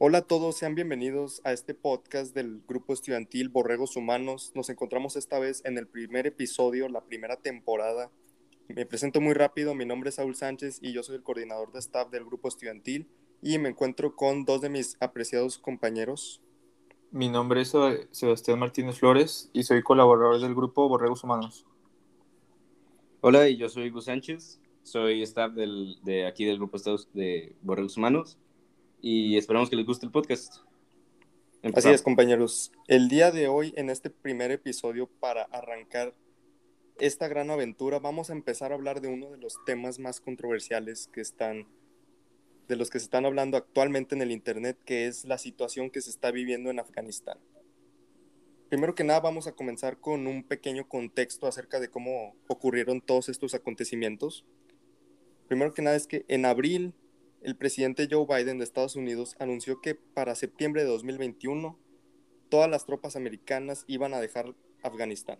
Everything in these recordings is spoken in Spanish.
Hola a todos, sean bienvenidos a este podcast del grupo estudiantil Borregos Humanos. Nos encontramos esta vez en el primer episodio, la primera temporada. Me presento muy rápido, mi nombre es Saúl Sánchez y yo soy el coordinador de staff del grupo estudiantil y me encuentro con dos de mis apreciados compañeros. Mi nombre es Sebastián Martínez Flores y soy colaborador del grupo Borregos Humanos. Hola, y yo soy Gus Sánchez, soy staff del, de aquí del grupo de Borregos Humanos y esperamos que les guste el podcast. Así es, compañeros. El día de hoy, en este primer episodio, para arrancar esta gran aventura, vamos a empezar a hablar de uno de los temas más controversiales que están, de los que se están hablando actualmente en el Internet, que es la situación que se está viviendo en Afganistán. Primero que nada, vamos a comenzar con un pequeño contexto acerca de cómo ocurrieron todos estos acontecimientos. Primero que nada es que en abril el presidente Joe Biden de Estados Unidos anunció que para septiembre de 2021 todas las tropas americanas iban a dejar Afganistán.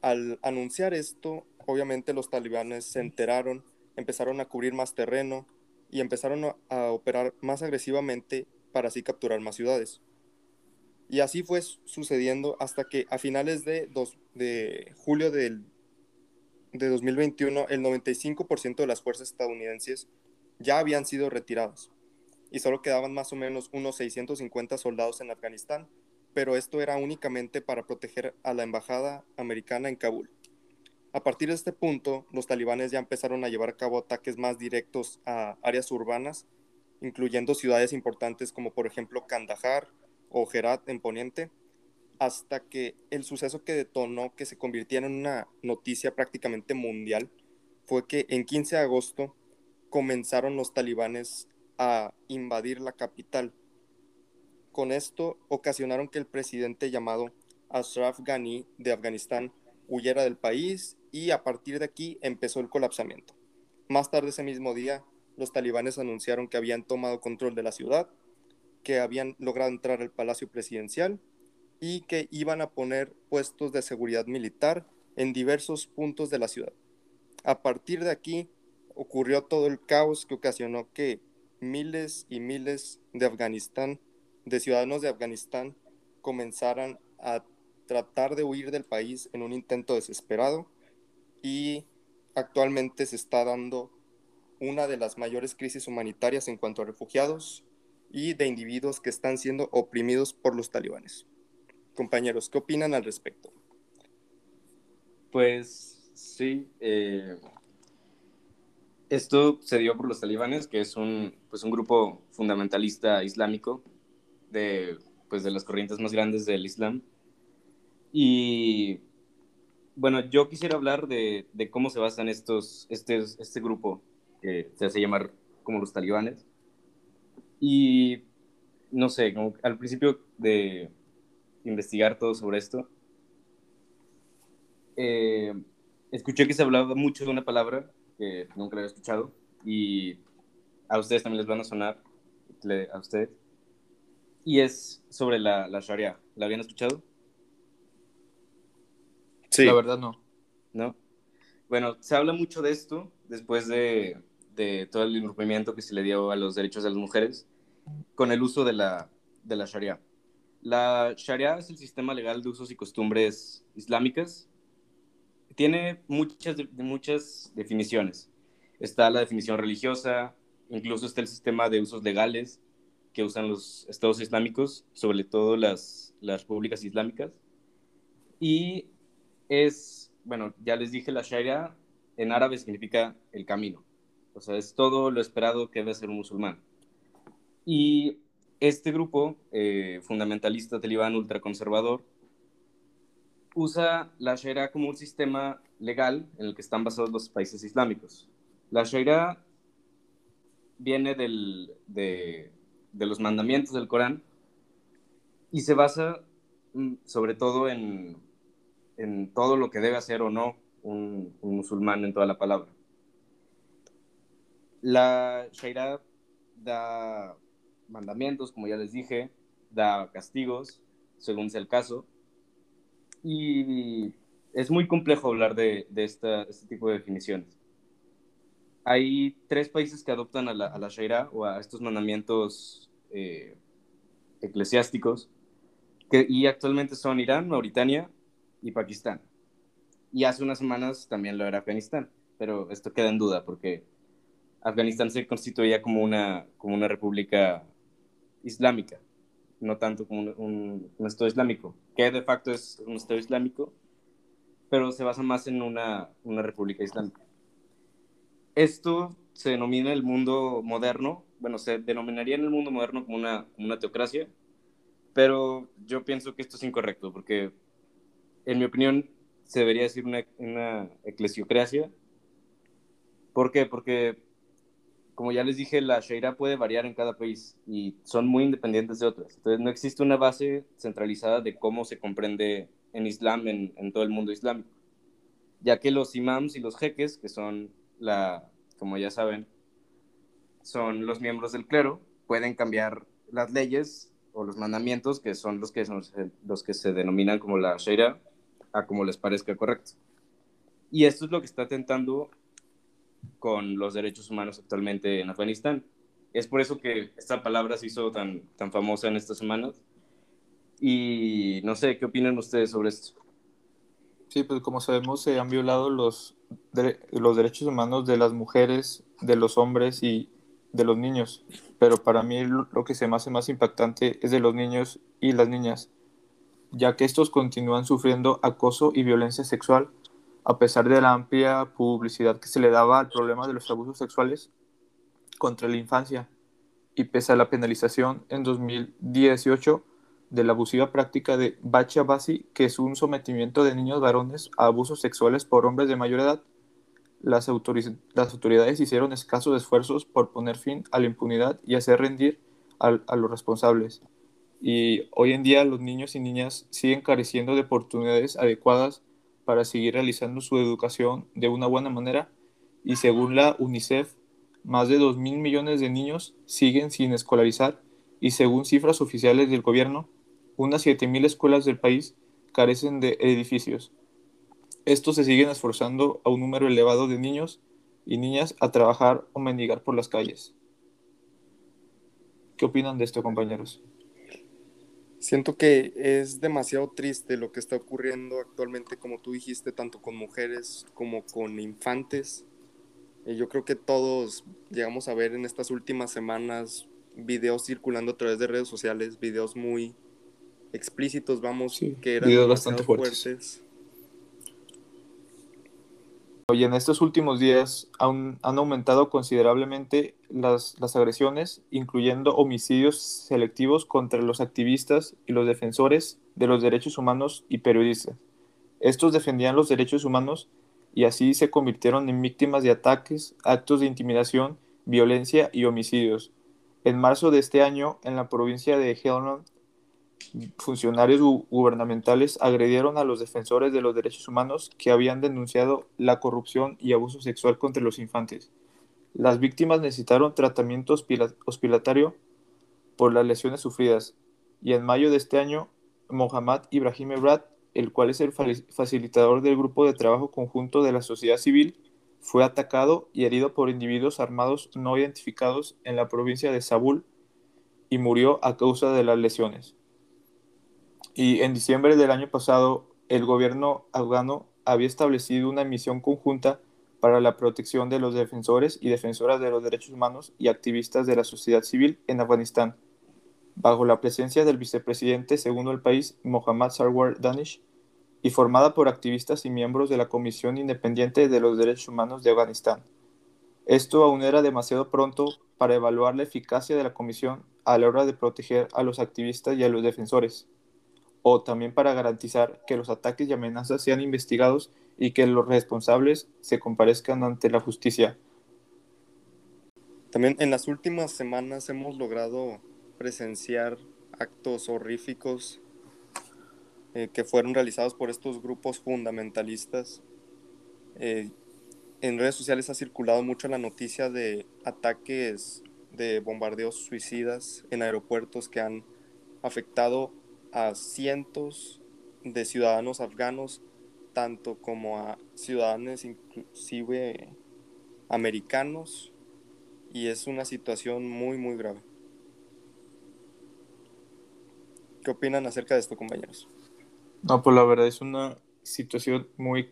Al anunciar esto, obviamente los talibanes se enteraron, empezaron a cubrir más terreno y empezaron a, operar más agresivamente para así capturar más ciudades. Y así fue sucediendo hasta que a finales de, de julio del, de 2021 el 95% de las fuerzas estadounidenses ya habían sido retirados y solo quedaban más o menos unos 650 soldados en Afganistán, pero esto era únicamente para proteger a la embajada americana en Kabul. A partir de este punto, los talibanes ya empezaron a llevar a cabo ataques más directos a áreas urbanas, incluyendo ciudades importantes como por ejemplo Kandahar o Herat en Poniente, hasta que el suceso que detonó que se convirtiera en una noticia prácticamente mundial fue que en 15 de agosto comenzaron los talibanes a invadir la capital. Con esto ocasionaron que el presidente llamado Ashraf Ghani de Afganistán huyera del país y a partir de aquí empezó el colapsamiento. Más tarde ese mismo día, los talibanes anunciaron que habían tomado control de la ciudad, que habían logrado entrar al palacio presidencial y que iban a poner puestos de seguridad militar en diversos puntos de la ciudad. A partir de aquí, ocurrió todo el caos que ocasionó que miles y miles de Afganistán, de ciudadanos de Afganistán, comenzaran a tratar de huir del país en un intento desesperado y actualmente se está dando una de las mayores crisis humanitarias en cuanto a refugiados y de individuos que están siendo oprimidos por los talibanes. Compañeros, ¿qué opinan al respecto? Pues sí, eh, esto se dio por los talibanes, que es un, pues un grupo fundamentalista islámico de, pues de las corrientes más grandes del Islam. Y bueno, yo quisiera hablar de, de cómo se basan estos, este, este grupo que se hace llamar como los talibanes. Y no sé, al principio de investigar todo sobre esto, eh, escuché que se hablaba mucho de una palabra que nunca lo había escuchado y a ustedes también les van a sonar, a ustedes. Y es sobre la, la Sharia. ¿La habían escuchado? Sí. La verdad no. ¿No? Bueno, se habla mucho de esto después de, de todo el irrumpimiento que se le dio a los derechos de las mujeres con el uso de la, de la Sharia. La Sharia es el sistema legal de usos y costumbres islámicas tiene muchas, muchas definiciones. Está la definición religiosa, incluso está el sistema de usos legales que usan los estados islámicos, sobre todo las, las repúblicas islámicas. Y es, bueno, ya les dije, la Sharia en árabe significa el camino. O sea, es todo lo esperado que debe ser un musulmán. Y este grupo eh, fundamentalista talibán ultraconservador usa la Sharia como un sistema legal en el que están basados los países islámicos. La Sharia viene de, los mandamientos del Corán y se basa mm, sobre todo en, todo lo que debe hacer o no un, musulmán en toda la palabra. La Sharia da mandamientos, como ya les dije, da castigos, según sea el caso, y es muy complejo hablar de, este tipo de definiciones. Hay tres países que adoptan a la, a la Sharia o a estos mandamientos eh, eclesiásticos, y actualmente son Irán, Mauritania y Pakistán. Y hace unas semanas también lo era Afganistán, pero esto queda en duda porque Afganistán se constituía como una, como una república islámica, no tanto como un, un, Estado islámico, que de facto es un Estado islámico, pero se basa más en una, una república islámica. Esto se denomina el mundo moderno, bueno, se denominaría en el mundo moderno como una, una teocracia, pero yo pienso que esto es incorrecto, porque en mi opinión se debería decir una, una eclesiocracia. ¿Por qué? Porque como ya les dije, la Sharia puede variar en cada país y son muy independientes de otras. Entonces, no existe una base centralizada de cómo se comprende en Islam, en, en todo el mundo islámico. Ya que los imams y los jeques, que son la, como ya saben, son los miembros del clero, pueden cambiar las leyes o los mandamientos, que son los que, son los que se denominan como la Sharia, a como les parezca correcto. Y esto es lo que está tentando con los derechos humanos actualmente en Afganistán. Es por eso que esta palabra se hizo tan, tan famosa en estas semanas. Y no sé, ¿qué opinan ustedes sobre esto? Sí, pues como sabemos se han violado los, los derechos humanos de las mujeres, de los hombres y de los niños. Pero para mí lo que se me hace más impactante es de los niños y las niñas, ya que estos continúan sufriendo acoso y violencia sexual a pesar de la amplia publicidad que se le daba al problema de los abusos sexuales contra la infancia y pese a la penalización en 2018 de la abusiva práctica de bacha basi, que es un sometimiento de niños varones a abusos sexuales por hombres de mayor edad, las, las autoridades hicieron escasos esfuerzos por poner fin a la impunidad y hacer rendir a los responsables. Y hoy en día los niños y niñas siguen careciendo de oportunidades adecuadas para seguir realizando su educación de una buena manera y según la UNICEF, más de 2 mil millones de niños siguen sin escolarizar y según cifras oficiales del gobierno, unas 7 mil escuelas del país carecen de edificios. Estos se siguen esforzando a un número elevado de niños y niñas a trabajar o mendigar por las calles. ¿Qué opinan de esto, compañeros? Siento que es demasiado triste lo que está ocurriendo actualmente, como tú dijiste, tanto con mujeres como con infantes. Eh, yo creo que todos llegamos a ver en estas últimas semanas videos circulando a través de redes sociales, videos muy explícitos, vamos, que eran bastante fuertes. Y en estos últimos días han, aumentado considerablemente las, las, agresiones, incluyendo homicidios selectivos contra los activistas y los defensores de los derechos humanos y periodistas. Estos defendían los derechos humanos y así se convirtieron en víctimas de ataques, actos de intimidación, violencia y homicidios. En marzo de este año, en la provincia de Helmand, funcionarios gubernamentales agredieron a los defensores de los derechos humanos que habían denunciado la corrupción y abuso sexual contra los infantes. Las víctimas necesitaron tratamiento hospitalario por las lesiones sufridas y en mayo de este año, Mohammad Ibrahim Ebrad, el cual es el facilitador del grupo de trabajo conjunto de la sociedad civil, fue atacado y herido por individuos armados no identificados en la provincia de Sabul y murió a causa de las lesiones. Y en diciembre del año pasado, el gobierno afgano había establecido una misión conjunta para la protección de los defensores y defensoras de los derechos humanos y activistas de la sociedad civil en Afganistán, bajo la presencia del vicepresidente segundo del país, Mohammad Sarwar Danish, y formada por activistas y miembros de la Comisión Independiente de los Derechos Humanos de Afganistán. Esto aún era demasiado pronto para evaluar la eficacia de la comisión a la hora de proteger a los activistas y a los defensores o también para garantizar que los ataques y amenazas sean investigados y que los responsables se comparezcan ante la justicia. También en las últimas semanas hemos logrado presenciar actos horríficos eh, que fueron realizados por estos grupos fundamentalistas. Eh, en redes sociales ha circulado mucho la noticia de ataques de bombardeos suicidas en aeropuertos que han afectado a cientos de ciudadanos afganos, tanto como a ciudadanos inclusive americanos, y es una situación muy, muy grave. ¿Qué opinan acerca de esto, compañeros? No, pues la verdad es una situación muy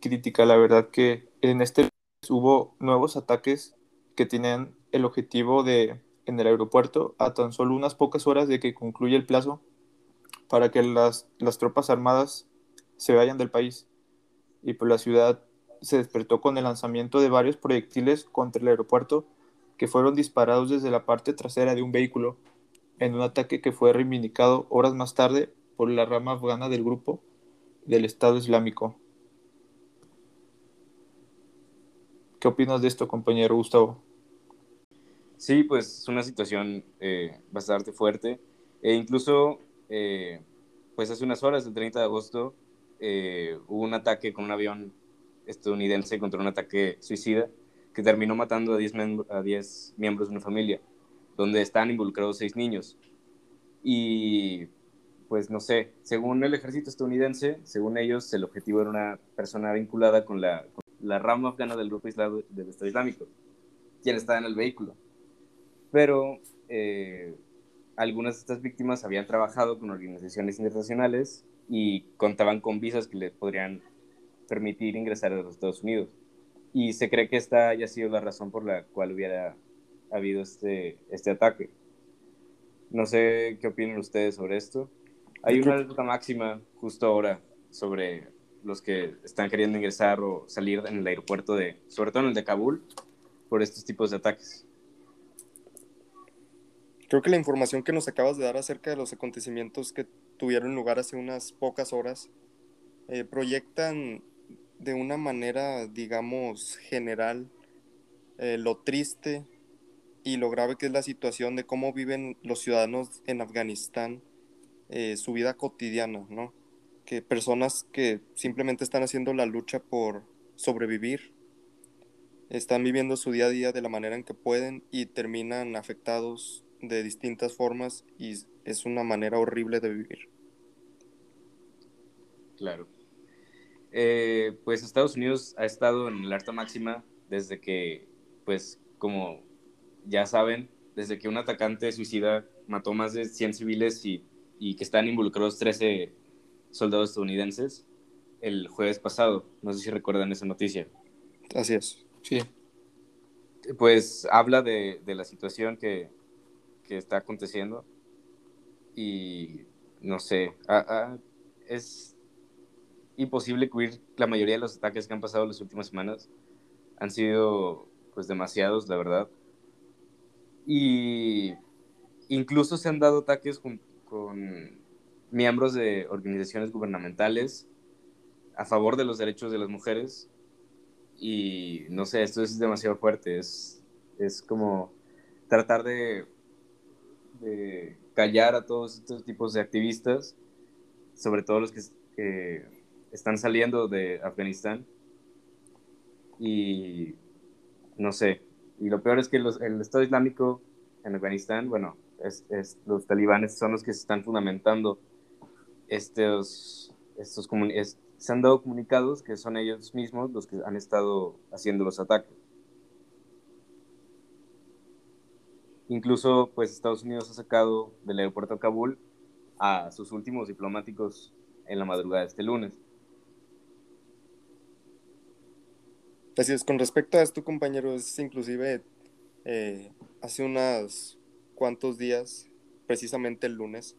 crítica. La verdad que en este hubo nuevos ataques que tenían el objetivo de en el aeropuerto a tan solo unas pocas horas de que concluya el plazo para que las, las tropas armadas se vayan del país. Y pues la ciudad se despertó con el lanzamiento de varios proyectiles contra el aeropuerto que fueron disparados desde la parte trasera de un vehículo en un ataque que fue reivindicado horas más tarde por la rama afgana del grupo del Estado Islámico. ¿Qué opinas de esto, compañero Gustavo? Sí, pues es una situación eh, bastante fuerte. E incluso, eh, pues hace unas horas, el 30 de agosto, eh, hubo un ataque con un avión estadounidense contra un ataque suicida que terminó matando a 10, a 10 miembros de una familia, donde están involucrados seis niños. Y pues no sé, según el ejército estadounidense, según ellos, el objetivo era una persona vinculada con la, la rama afgana del grupo del Estado Islámico, quien estaba en el vehículo. Pero eh, algunas de estas víctimas habían trabajado con organizaciones internacionales y contaban con visas que le podrían permitir ingresar a los Estados Unidos. Y se cree que esta haya sido la razón por la cual hubiera habido este, este ataque. No sé qué opinan ustedes sobre esto. Hay una alerta máxima justo ahora sobre los que están queriendo ingresar o salir en el aeropuerto de, sobre todo en el de Kabul, por estos tipos de ataques. Creo que la información que nos acabas de dar acerca de los acontecimientos que tuvieron lugar hace unas pocas horas eh, proyectan de una manera, digamos, general eh, lo triste y lo grave que es la situación de cómo viven los ciudadanos en Afganistán eh, su vida cotidiana, ¿no? Que personas que simplemente están haciendo la lucha por sobrevivir, están viviendo su día a día de la manera en que pueden y terminan afectados de distintas formas y es una manera horrible de vivir. Claro. Eh, pues Estados Unidos ha estado en el alta máxima desde que, pues como ya saben, desde que un atacante suicida mató más de 100 civiles y, y que están involucrados 13 soldados estadounidenses el jueves pasado. No sé si recuerdan esa noticia. Así es. Sí. Pues habla de, de la situación que, que, está aconteciendo y no sé, es imposible cubrir la mayoría de los ataques que han pasado las últimas semanas. Han sido pues demasiados, la verdad. Y incluso se han dado ataques con, con miembros de organizaciones gubernamentales a favor de los derechos de las mujeres. Y no sé, esto es demasiado fuerte. Es, es como tratar de, de callar a todos estos tipos de activistas, sobre todo los que, que están saliendo de Afganistán y no sé, y lo peor es que el Estado Islámico en Afganistán, bueno, es, los talibanes son los que se están fundamentando estos, estos se han dado comunicados que son ellos mismos los que han estado haciendo los ataques. Incluso, pues Estados Unidos ha sacado del aeropuerto de Kabul a sus últimos diplomáticos en la madrugada de este lunes. Así es, con respecto a esto, compañero, es inclusive eh, hace unos cuantos días, precisamente el lunes,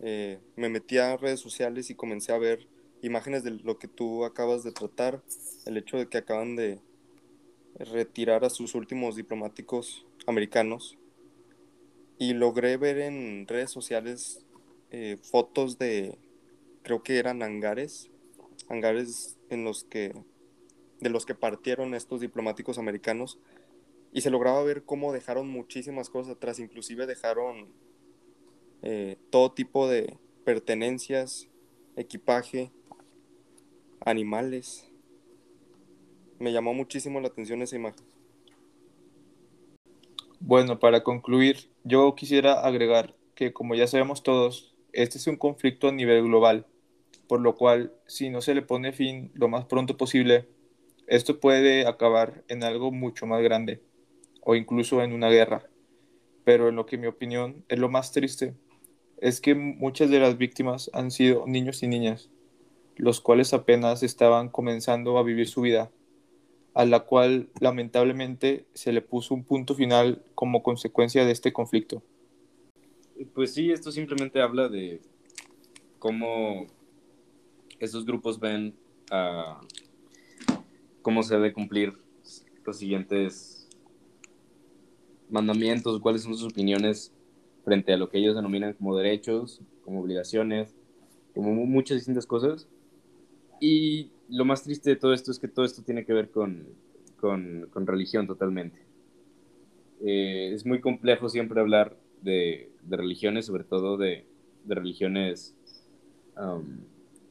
eh, me metí a redes sociales y comencé a ver imágenes de lo que tú acabas de tratar, el hecho de que acaban de retirar a sus últimos diplomáticos americanos y logré ver en redes sociales eh, fotos de, creo que eran hangares, hangares en los que de los que partieron estos diplomáticos americanos y se lograba ver cómo dejaron muchísimas cosas atrás, inclusive dejaron eh, todo tipo de pertenencias, equipaje, animales. Me llamó muchísimo la atención esa imagen. Bueno, para concluir, yo quisiera agregar que como ya sabemos todos, este es un conflicto a nivel global, por lo cual si no se le pone fin lo más pronto posible, esto puede acabar en algo mucho más grande o incluso en una guerra. Pero en lo que mi opinión es lo más triste es que muchas de las víctimas han sido niños y niñas, los cuales apenas estaban comenzando a vivir su vida, a la cual lamentablemente se le puso un punto final como consecuencia de este conflicto. Pues sí, esto simplemente habla de cómo estos grupos ven cómo se debe cumplir los siguientes mandamientos, cuáles son sus opiniones frente a lo que ellos denominan como derechos, como obligaciones, como muchas distintas cosas. Y lo más triste de todo esto es que todo esto tiene que ver con, con, religión totalmente. Eh, es muy complejo siempre hablar de, de religiones, sobre todo de, de religiones um,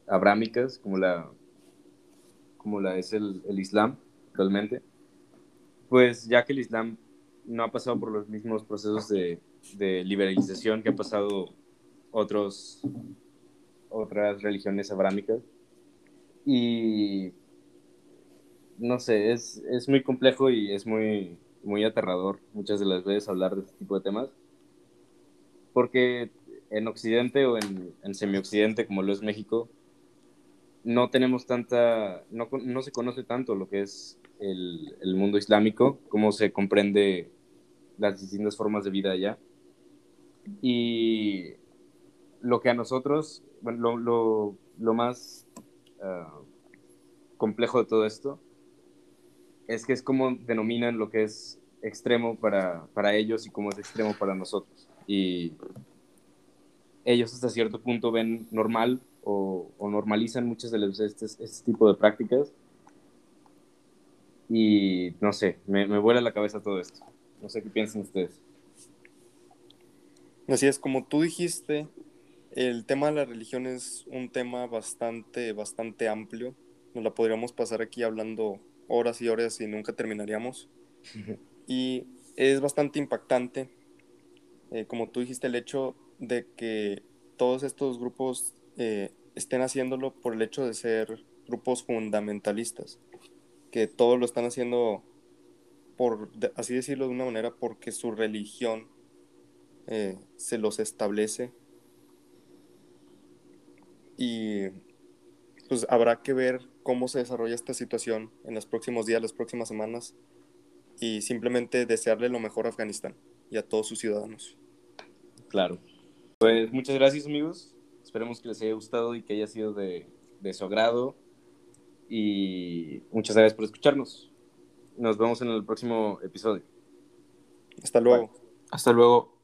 abrámicas, como la, como la es el, el Islam, realmente. Pues ya que el Islam no ha pasado por los mismos procesos de, de liberalización que ha pasado otros, otras religiones abrámicas. Y no sé, es, es, muy complejo y es muy, muy aterrador muchas de las veces hablar de este tipo de temas. Porque en Occidente o en, en semi-Occidente, como lo es México, no tenemos tanta, no, no, se conoce tanto lo que es el, el mundo islámico, cómo se comprende las distintas formas de vida allá. Y lo que a nosotros, bueno, lo, lo, lo más uh, complejo de todo esto es que es como denominan lo que es extremo para, para ellos y cómo es extremo para nosotros. Y ellos hasta cierto punto ven normal o, o normalizan muchas de este, este tipo de prácticas. Y no sé, me, me vuela la cabeza todo esto. No sé qué piensan ustedes. Así es, como tú dijiste, el tema de la religión es un tema bastante, bastante amplio. Nos la podríamos pasar aquí hablando horas y horas y nunca terminaríamos. y es bastante impactante, eh, como tú dijiste, el hecho de que todos estos grupos eh, estén haciéndolo por el hecho de ser grupos fundamentalistas, que todos lo están haciendo por, así decirlo de una manera, porque su religión eh, se los establece. Y pues habrá que ver cómo se desarrolla esta situación en los próximos días, las próximas semanas, y simplemente desearle lo mejor a Afganistán y a todos sus ciudadanos. Claro. Pues muchas gracias amigos. Esperemos que les haya gustado y que haya sido de, de su agrado. Y muchas gracias por escucharnos. Nos vemos en el próximo episodio. Hasta luego. Hasta luego.